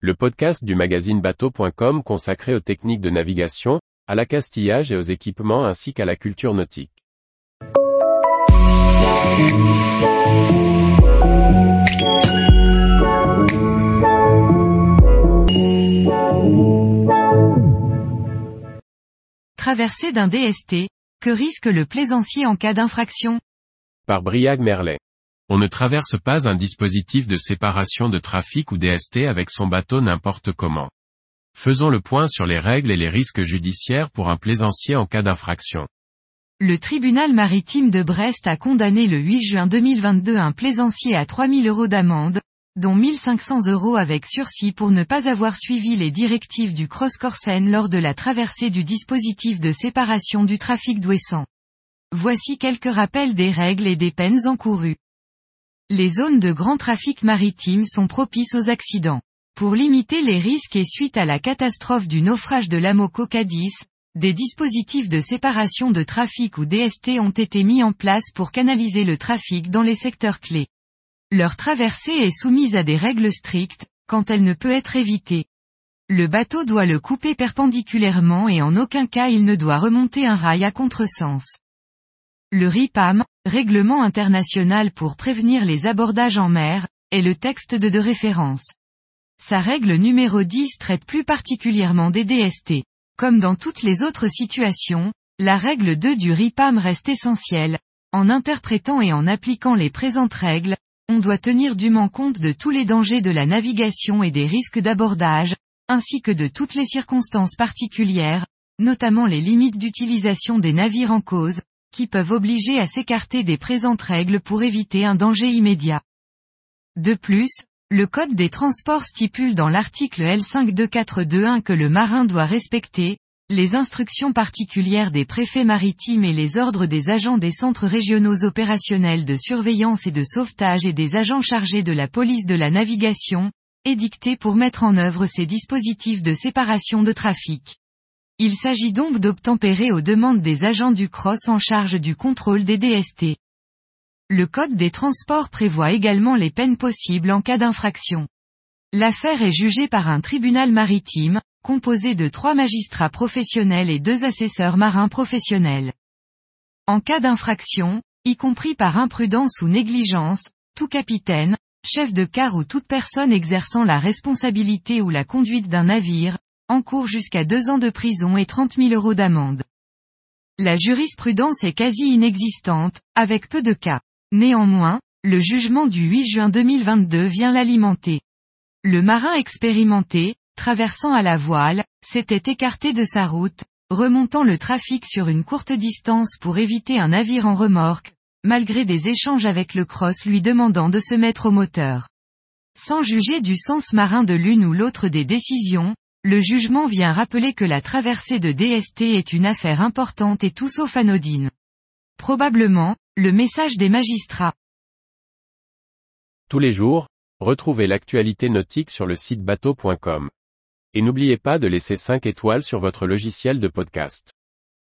le podcast du magazine bateau.com consacré aux techniques de navigation, à l'accastillage et aux équipements ainsi qu'à la culture nautique. Traversée d'un DST, que risque le plaisancier en cas d'infraction? Par Briag Merlet. On ne traverse pas un dispositif de séparation de trafic ou DST avec son bateau n'importe comment. Faisons le point sur les règles et les risques judiciaires pour un plaisancier en cas d'infraction. Le tribunal maritime de Brest a condamné le 8 juin 2022 un plaisancier à 3000 euros d'amende, dont 1500 euros avec sursis pour ne pas avoir suivi les directives du Cross Corsen lors de la traversée du dispositif de séparation du trafic d'Ouessant. Voici quelques rappels des règles et des peines encourues. Les zones de grand trafic maritime sont propices aux accidents. Pour limiter les risques et suite à la catastrophe du naufrage de l'Amoco Cadiz, des dispositifs de séparation de trafic ou DST ont été mis en place pour canaliser le trafic dans les secteurs clés. Leur traversée est soumise à des règles strictes, quand elle ne peut être évitée. Le bateau doit le couper perpendiculairement et en aucun cas il ne doit remonter un rail à contresens. Le RIPAM, Règlement international pour prévenir les abordages en mer, est le texte de référence. Sa règle numéro 10 traite plus particulièrement des DST. Comme dans toutes les autres situations, la règle 2 du RIPAM reste essentielle. En interprétant et en appliquant les présentes règles, on doit tenir dûment compte de tous les dangers de la navigation et des risques d'abordage, ainsi que de toutes les circonstances particulières, notamment les limites d'utilisation des navires en cause, qui peuvent obliger à s'écarter des présentes règles pour éviter un danger immédiat. De plus, le Code des transports stipule dans l'article L52421 que le marin doit respecter, les instructions particulières des préfets maritimes et les ordres des agents des centres régionaux opérationnels de surveillance et de sauvetage et des agents chargés de la police de la navigation, édictés pour mettre en œuvre ces dispositifs de séparation de trafic. Il s'agit donc d'obtempérer aux demandes des agents du CROSS en charge du contrôle des DST. Le Code des transports prévoit également les peines possibles en cas d'infraction. L'affaire est jugée par un tribunal maritime, composé de trois magistrats professionnels et deux assesseurs marins professionnels. En cas d'infraction, y compris par imprudence ou négligence, tout capitaine, chef de car ou toute personne exerçant la responsabilité ou la conduite d'un navire, encourt jusqu'à deux ans de prison et 30 000 euros d'amende. La jurisprudence est quasi inexistante, avec peu de cas. Néanmoins, le jugement du 8 juin 2022 vient l'alimenter. Le marin expérimenté, traversant à la voile, s'était écarté de sa route, remontant le trafic sur une courte distance pour éviter un navire en remorque, malgré des échanges avec le cross lui demandant de se mettre au moteur. Sans juger du sens marin de l'une ou l'autre des décisions, le jugement vient rappeler que la traversée de DST est une affaire importante et tout sauf anodine. Probablement, le message des magistrats. Tous les jours, retrouvez l'actualité nautique sur le site bateau.com. Et n'oubliez pas de laisser 5 étoiles sur votre logiciel de podcast.